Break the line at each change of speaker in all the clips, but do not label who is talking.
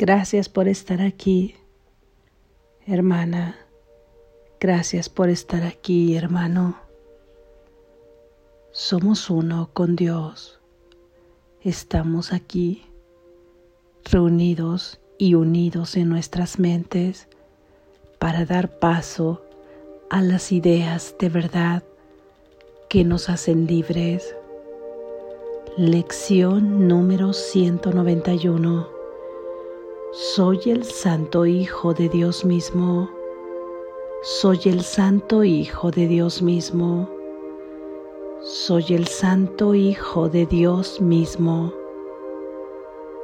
Gracias por estar aquí, hermana. Gracias por estar aquí, hermano. Somos uno con Dios. Estamos aquí, reunidos y unidos en nuestras mentes para dar paso a las ideas de verdad que nos hacen libres. Lección número 191 soy el Santo Hijo de Dios mismo. Soy el Santo Hijo de Dios mismo. Soy el Santo Hijo de Dios mismo.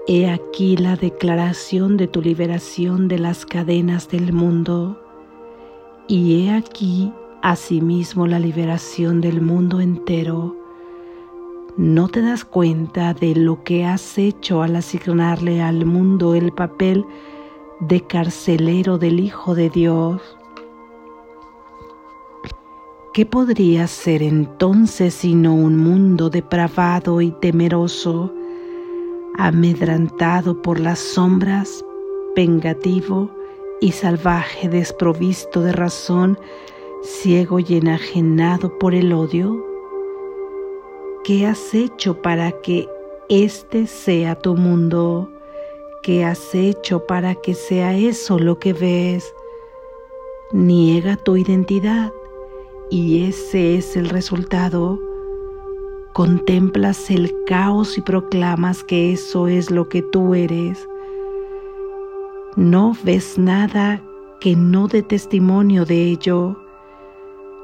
He aquí la declaración de tu liberación de las cadenas del mundo. Y he aquí asimismo la liberación del mundo entero no te das cuenta de lo que has hecho al asignarle al mundo el papel de carcelero del Hijo de Dios. ¿Qué podría ser entonces sino un mundo depravado y temeroso, amedrantado por las sombras, vengativo y salvaje, desprovisto de razón, ciego y enajenado por el odio? ¿Qué has hecho para que este sea tu mundo? ¿Qué has hecho para que sea eso lo que ves? Niega tu identidad y ese es el resultado. Contemplas el caos y proclamas que eso es lo que tú eres. No ves nada que no dé testimonio de ello.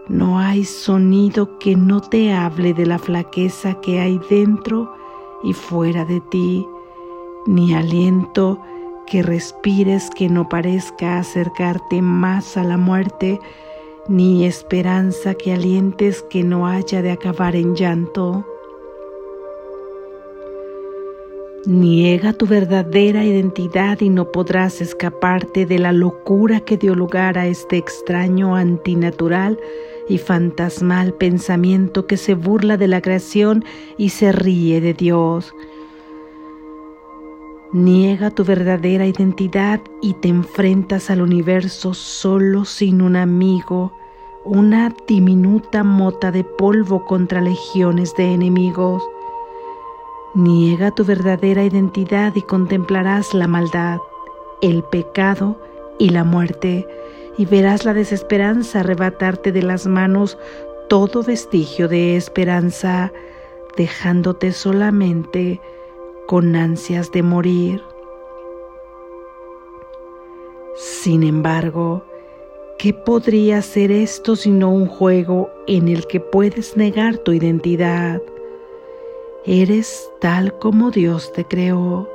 No hay sonido que no te hable de la flaqueza que hay dentro y fuera de ti, ni aliento que respires que no parezca acercarte más a la muerte, ni esperanza que alientes que no haya de acabar en llanto. Niega tu verdadera identidad y no podrás escaparte de la locura que dio lugar a este extraño antinatural y fantasmal pensamiento que se burla de la creación y se ríe de Dios. Niega tu verdadera identidad y te enfrentas al universo solo sin un amigo, una diminuta mota de polvo contra legiones de enemigos. Niega tu verdadera identidad y contemplarás la maldad, el pecado y la muerte y verás la desesperanza arrebatarte de las manos todo vestigio de esperanza, dejándote solamente con ansias de morir. Sin embargo, ¿qué podría ser esto sino un juego en el que puedes negar tu identidad? Eres tal como Dios te creó.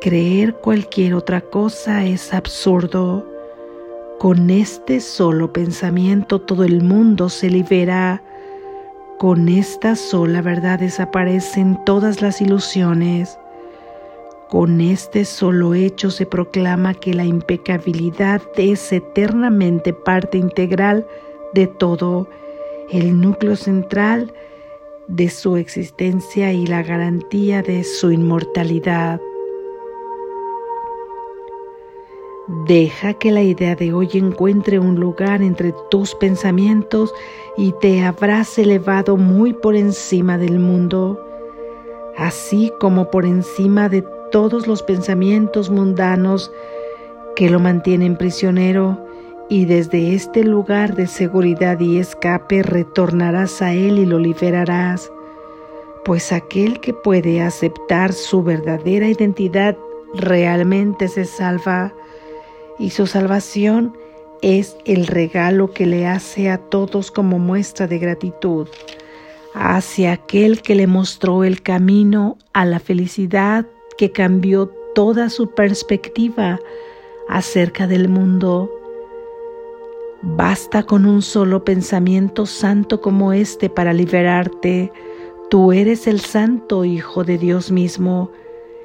Creer cualquier otra cosa es absurdo. Con este solo pensamiento todo el mundo se libera. Con esta sola verdad desaparecen todas las ilusiones. Con este solo hecho se proclama que la impecabilidad es eternamente parte integral de todo, el núcleo central de su existencia y la garantía de su inmortalidad. Deja que la idea de hoy encuentre un lugar entre tus pensamientos y te habrás elevado muy por encima del mundo, así como por encima de todos los pensamientos mundanos que lo mantienen prisionero y desde este lugar de seguridad y escape retornarás a Él y lo liberarás, pues aquel que puede aceptar su verdadera identidad realmente se salva y su salvación es el regalo que le hace a todos como muestra de gratitud hacia aquel que le mostró el camino a la felicidad que cambió toda su perspectiva acerca del mundo. Basta con un solo pensamiento santo como este para liberarte. Tú eres el santo Hijo de Dios mismo,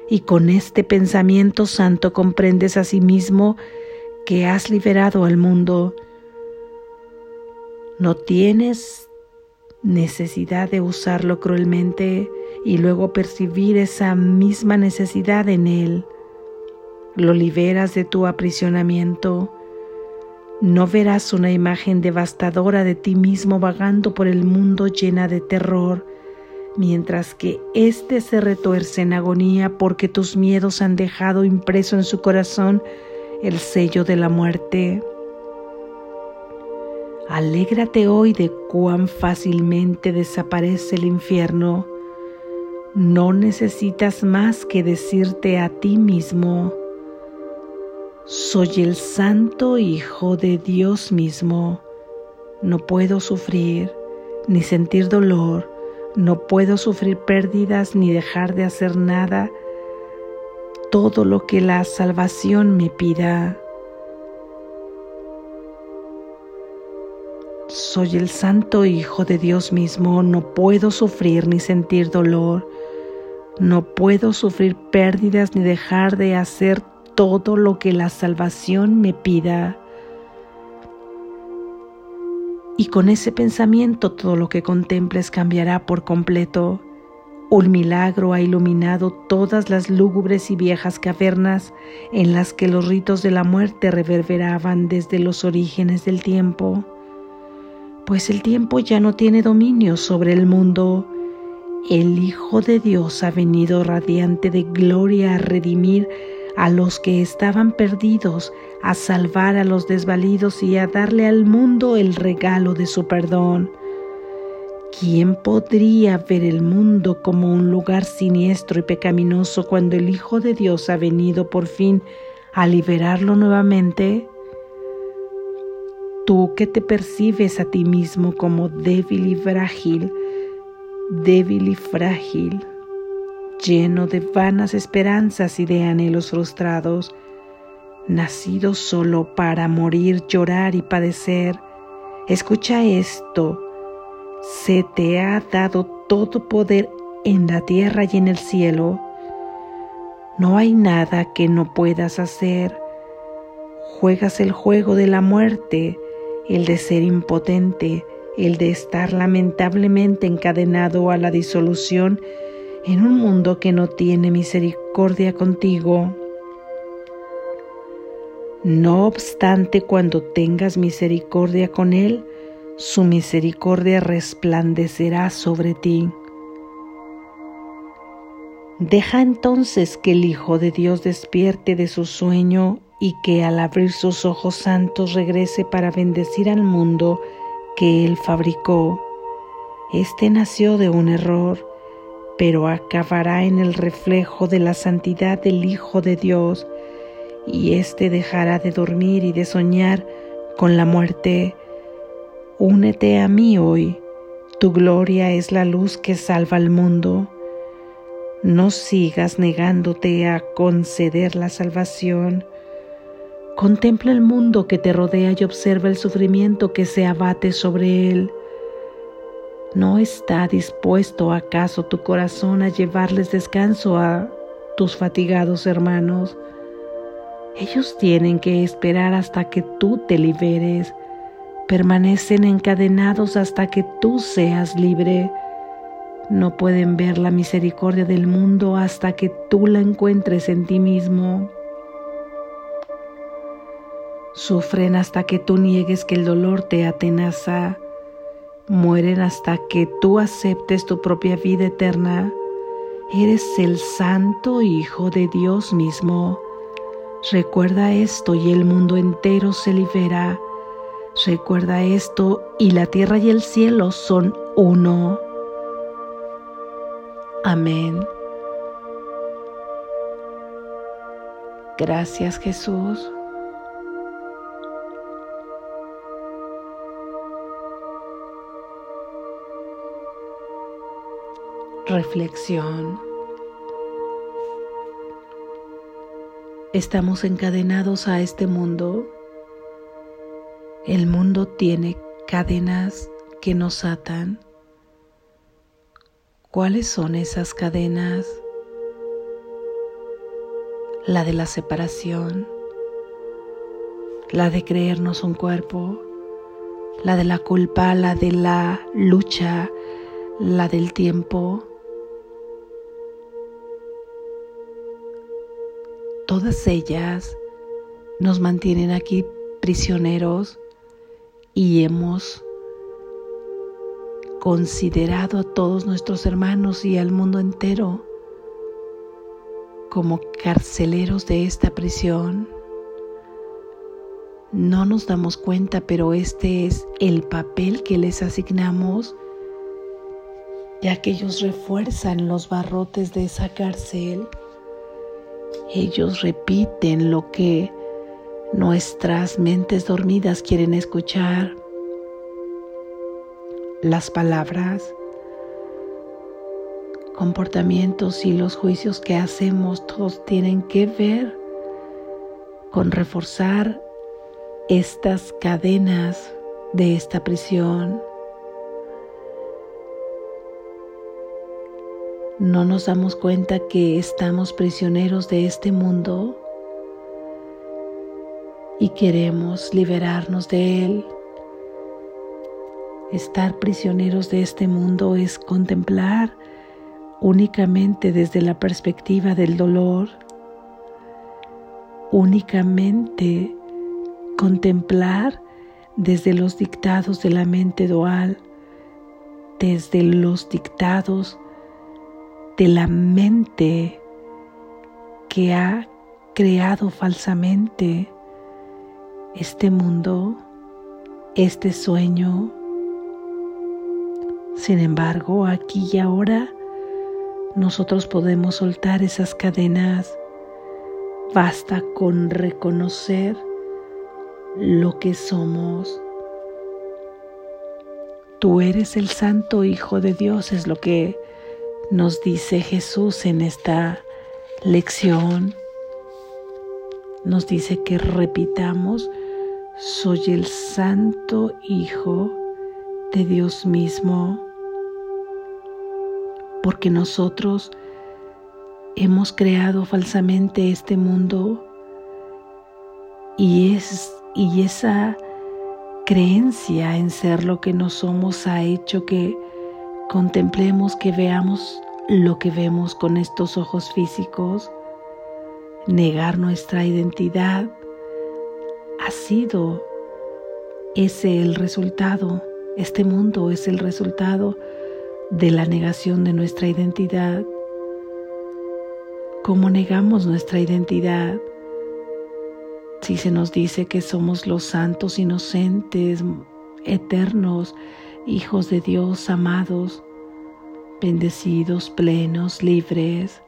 y con este pensamiento santo comprendes a sí mismo que has liberado al mundo. No tienes necesidad de usarlo cruelmente y luego percibir esa misma necesidad en él. lo liberas de tu aprisionamiento. No verás una imagen devastadora de ti mismo vagando por el mundo llena de terror, mientras que éste se retuerce en agonía porque tus miedos han dejado impreso en su corazón el sello de la muerte. Alégrate hoy de cuán fácilmente desaparece el infierno. No necesitas más que decirte a ti mismo, soy el santo Hijo de Dios mismo. No puedo sufrir ni sentir dolor, no puedo sufrir pérdidas ni dejar de hacer nada, todo lo que la salvación me pida. Soy el santo Hijo de Dios mismo, no puedo sufrir ni sentir dolor, no puedo sufrir pérdidas ni dejar de hacer todo lo que la salvación me pida. Y con ese pensamiento todo lo que contemples cambiará por completo. Un milagro ha iluminado todas las lúgubres y viejas cavernas en las que los ritos de la muerte reverberaban desde los orígenes del tiempo. Pues el tiempo ya no tiene dominio sobre el mundo. El Hijo de Dios ha venido radiante de gloria a redimir a los que estaban perdidos, a salvar a los desvalidos y a darle al mundo el regalo de su perdón. ¿Quién podría ver el mundo como un lugar siniestro y pecaminoso cuando el Hijo de Dios ha venido por fin a liberarlo nuevamente? Tú que te percibes a ti mismo como débil y frágil, débil y frágil, lleno de vanas esperanzas y de anhelos frustrados, nacido solo para morir, llorar y padecer. Escucha esto, se te ha dado todo poder en la tierra y en el cielo. No hay nada que no puedas hacer. Juegas el juego de la muerte, el de ser impotente, el de estar lamentablemente encadenado a la disolución en un mundo que no tiene misericordia contigo. No obstante, cuando tengas misericordia con Él, su misericordia resplandecerá sobre ti. Deja entonces que el Hijo de Dios despierte de su sueño y que al abrir sus ojos santos regrese para bendecir al mundo que Él fabricó. Este nació de un error pero acabará en el reflejo de la santidad del Hijo de Dios, y éste dejará de dormir y de soñar con la muerte. Únete a mí hoy, tu gloria es la luz que salva al mundo. No sigas negándote a conceder la salvación. Contempla el mundo que te rodea y observa el sufrimiento que se abate sobre él. ¿No está dispuesto acaso tu corazón a llevarles descanso a tus fatigados hermanos? Ellos tienen que esperar hasta que tú te liberes. Permanecen encadenados hasta que tú seas libre. No pueden ver la misericordia del mundo hasta que tú la encuentres en ti mismo. Sufren hasta que tú niegues que el dolor te atenaza mueren hasta que tú aceptes tu propia vida eterna. Eres el santo Hijo de Dios mismo. Recuerda esto y el mundo entero se libera. Recuerda esto y la tierra y el cielo son uno. Amén. Gracias Jesús. Reflexión. Estamos encadenados a este mundo. El mundo tiene cadenas que nos atan. ¿Cuáles son esas cadenas? La de la separación, la de creernos un cuerpo, la de la culpa, la de la lucha, la del tiempo, todas ellas nos mantienen aquí prisioneros y hemos considerado a todos nuestros hermanos y al mundo entero como carceleros de esta prisión. No nos damos cuenta, pero este es el papel que les asignamos, ya que ellos refuerzan los barrotes de esa cárcel. Ellos repiten lo que nuestras mentes dormidas quieren escuchar. Las palabras, comportamientos y los juicios que hacemos todos tienen que ver con reforzar estas cadenas de esta prisión. No nos damos cuenta que estamos prisioneros de este mundo y queremos liberarnos de él. Estar prisioneros de este mundo es contemplar únicamente desde la perspectiva del dolor, únicamente contemplar desde los dictados de la mente dual, desde los dictados de la mente que ha creado falsamente este mundo, este sueño. Sin embargo, aquí y ahora nosotros podemos soltar esas cadenas. Basta con reconocer lo que somos. Tú eres el santo Hijo de Dios, es lo que nos dice Jesús en esta lección. Nos dice que repitamos soy el santo Hijo de Dios mismo, porque nosotros hemos creado falsamente este mundo y, es, y esa creencia en ser lo que no somos ha hecho que contemplemos, que veamos lo que vemos con estos ojos físicos, negar nuestra identidad ha sido ese el resultado, este mundo es el resultado de la negación de nuestra identidad. ¿Cómo negamos nuestra identidad? Si se nos dice que somos los santos inocentes, eternos, hijos de Dios amados, bendecidos, plenos, libres,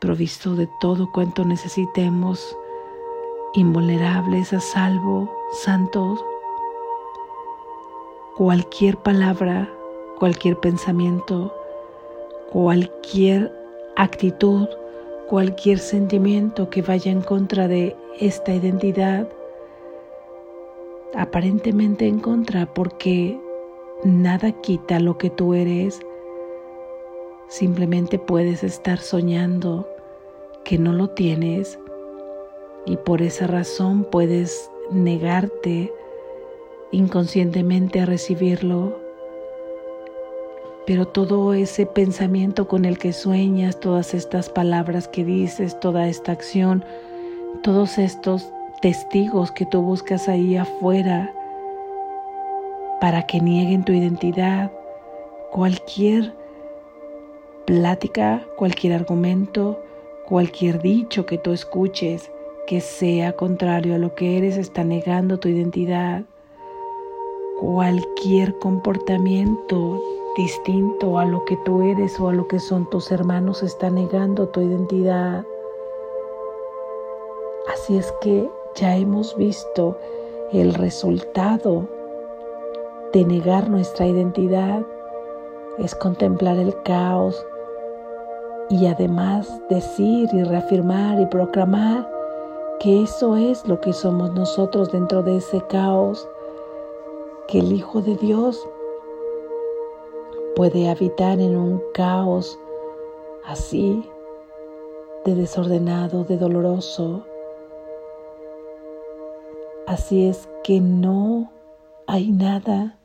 provistos de todo cuanto necesitemos, invulnerables, a salvo, santos. Cualquier palabra, cualquier pensamiento, cualquier actitud, cualquier sentimiento que vaya en contra de esta identidad, aparentemente en contra, porque nada quita lo que tú eres, simplemente puedes estar soñando que no lo tienes y por esa razón puedes negarte inconscientemente a recibirlo. Pero todo ese pensamiento con el que sueñas, todas estas palabras que dices, toda esta acción, todos estos testigos que tú buscas ahí afuera para que nieguen tu identidad, cualquier plática, cualquier argumento, cualquier dicho que tú escuches, que sea contrario a lo que eres está negando tu identidad. Cualquier comportamiento distinto a lo que tú eres o a lo que son tus hermanos está negando tu identidad. Así es que ya hemos visto el resultado de negar nuestra identidad es contemplar el caos y además decir y reafirmar y proclamar que eso es lo que somos nosotros dentro de ese caos, que el Hijo de Dios puede habitar en un caos así, de desordenado, de doloroso. Así es que no hay nada,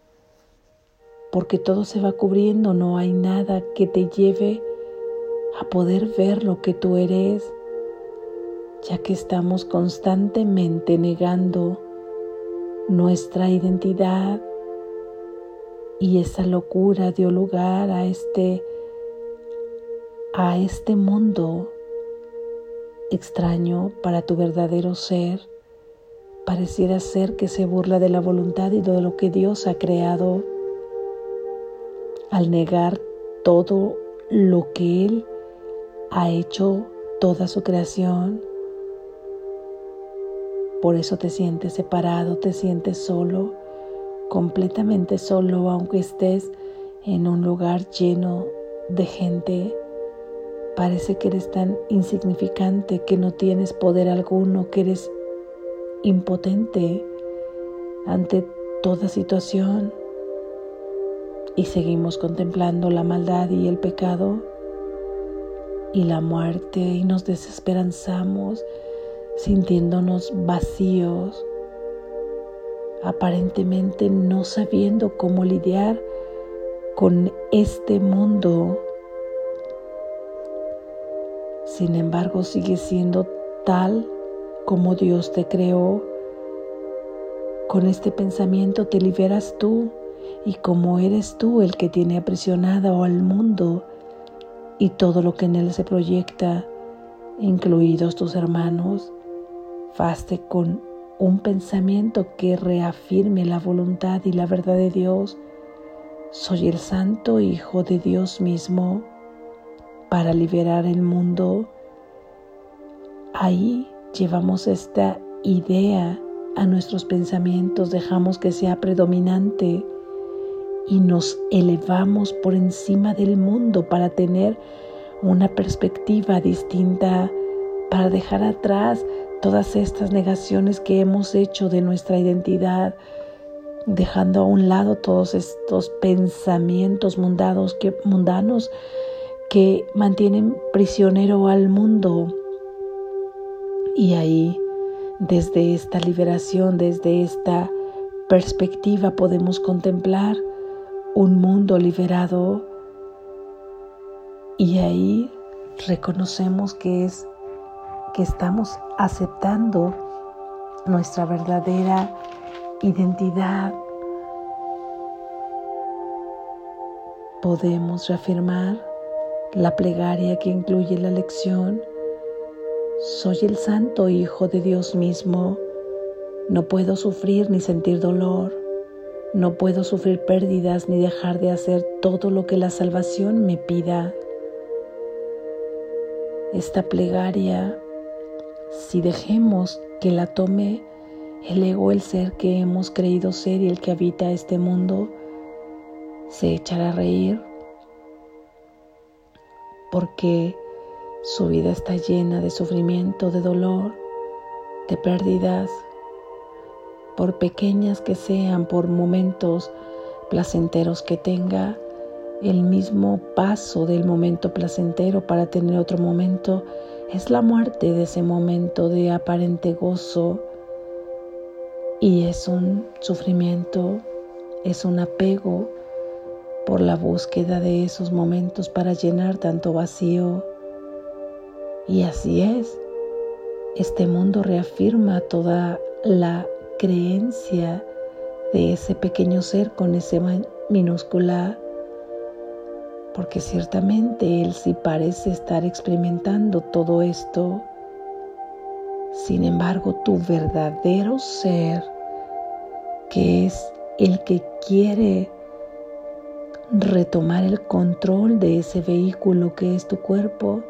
porque todo se va cubriendo, no hay nada que te lleve a poder ver lo que tú eres ya que estamos constantemente negando nuestra identidad y esa locura dio lugar a este a este mundo extraño para tu verdadero ser pareciera ser que se burla de la voluntad y de lo que Dios ha creado al negar todo lo que Él ha hecho, toda su creación. Por eso te sientes separado, te sientes solo, completamente solo, aunque estés en un lugar lleno de gente. Parece que eres tan insignificante, que no tienes poder alguno, que eres impotente ante toda situación y seguimos contemplando la maldad y el pecado y la muerte y nos desesperanzamos sintiéndonos vacíos, aparentemente no sabiendo cómo lidiar con este mundo. Sin embargo, sigue siendo tal como Dios te creó. Con este pensamiento te liberas tú y como eres tú el que tiene aprisionado al mundo y todo lo que en él se proyecta, incluidos tus hermanos, faste con un pensamiento que reafirme la voluntad y la verdad de Dios. Soy el santo Hijo de Dios mismo para liberar el mundo. Ahí llevamos esta idea a nuestros pensamientos, dejamos que sea predominante y nos elevamos por encima del mundo para tener una perspectiva distinta, para dejar atrás todas estas negaciones que hemos hecho de nuestra identidad, dejando a un lado todos estos pensamientos mundanos que, mundanos que mantienen prisionero al mundo. Y ahí, desde esta liberación, desde esta perspectiva, podemos contemplar un mundo liberado y ahí reconocemos que es que estamos aceptando nuestra verdadera identidad. Podemos reafirmar la plegaria que incluye la lección. Soy el santo Hijo de Dios mismo. No puedo sufrir ni sentir dolor. No puedo sufrir pérdidas ni dejar de hacer todo lo que la salvación me pida. Esta plegaria, si dejemos que la tome el ego, el ser que hemos creído ser y el que habita este mundo, se echará a reír porque su vida está llena de sufrimiento, de dolor, de pérdidas, por pequeñas que sean, por momentos placenteros que tenga, el mismo paso del momento placentero para tener otro momento es la muerte de ese momento de aparente gozo y es un sufrimiento, es un apego por la búsqueda de esos momentos para llenar tanto vacío. Y así es, este mundo reafirma toda la creencia de ese pequeño ser con ese minúscula, porque ciertamente él sí parece estar experimentando todo esto. Sin embargo, tu verdadero ser, que es el que quiere retomar el control de ese vehículo que es tu cuerpo,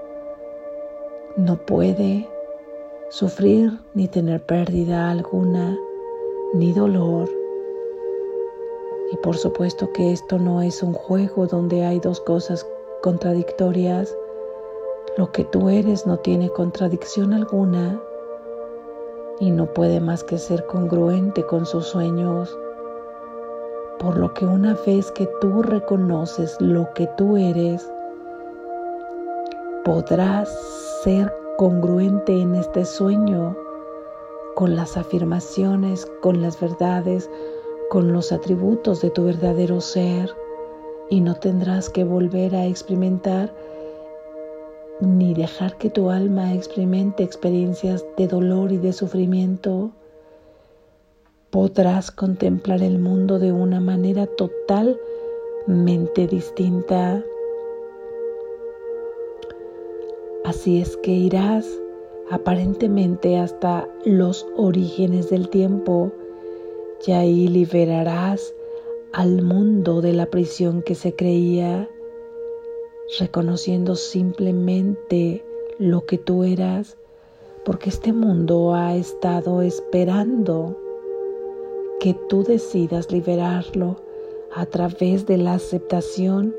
no puede sufrir ni tener pérdida alguna ni dolor. Y por supuesto que esto no es un juego donde hay dos cosas contradictorias. Lo que tú eres no tiene contradicción alguna y no puede más que ser congruente con sus sueños. Por lo que una vez que tú reconoces lo que tú eres, podrás ser congruente en este sueño con las afirmaciones, con las verdades, con los atributos de tu verdadero ser y no tendrás que volver a experimentar ni dejar que tu alma experimente experiencias de dolor y de sufrimiento, podrás contemplar el mundo de una manera totalmente distinta. Así es que irás aparentemente hasta los orígenes del tiempo y ahí liberarás al mundo de la prisión que se creía, reconociendo simplemente lo que tú eras, porque este mundo ha estado esperando que tú decidas liberarlo a través de la aceptación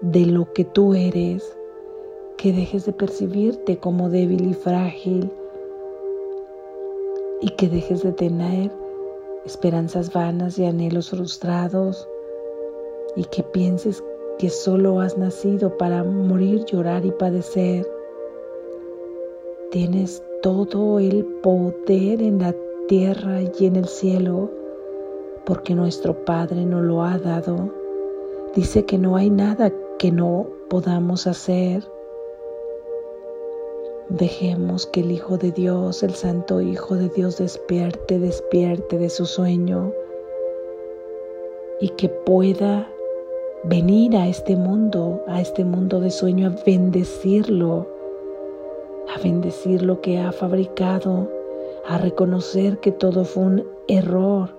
de lo que tú eres, que dejes de percibirte como débil y frágil y que dejes de tener esperanzas vanas y anhelos frustrados y que pienses que solo has nacido para morir, llorar y padecer. Tienes todo el poder en la tierra y en el cielo porque nuestro Padre nos lo ha dado. Dice que no hay nada que no podamos hacer. Dejemos que el Hijo de Dios, el Santo Hijo de Dios, despierte, despierte de su sueño y que pueda venir a este mundo, a este mundo de sueño, a bendecirlo, a bendecir lo que ha fabricado, a reconocer que todo fue un error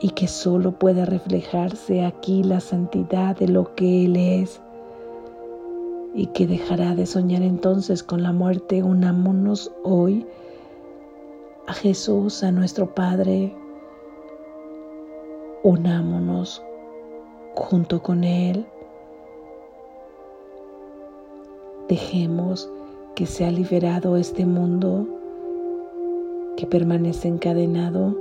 y que solo puede reflejarse aquí la santidad de lo que Él es y que dejará de soñar entonces con la muerte. Unámonos hoy a Jesús, a nuestro Padre. Unámonos junto con Él. Dejemos que sea liberado este mundo que permanece encadenado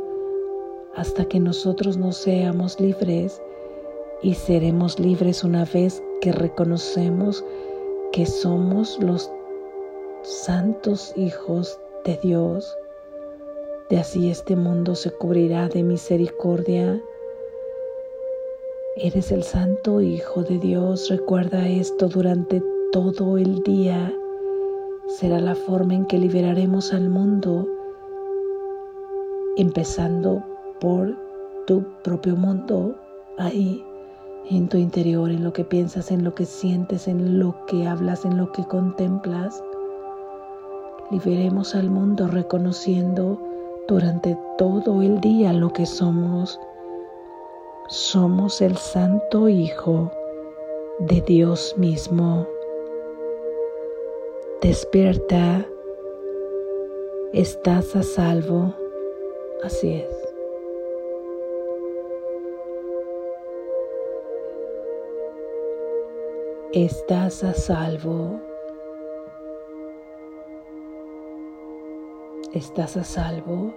hasta que nosotros no seamos libres y seremos libres una vez que reconocemos que somos los santos hijos de Dios. De así este mundo se cubrirá de misericordia. Eres el santo Hijo de Dios. Recuerda esto durante todo el día. Será la forma en que liberaremos al mundo, empezando por tu propio mundo ahí en tu interior, en lo que piensas, en lo que sientes, en lo que hablas, en lo que contemplas. Liberemos al mundo reconociendo durante todo el día lo que somos. Somos el Santo Hijo de Dios mismo. Despierta, estás a salvo. Así es. Estás a salvo. Estás a salvo.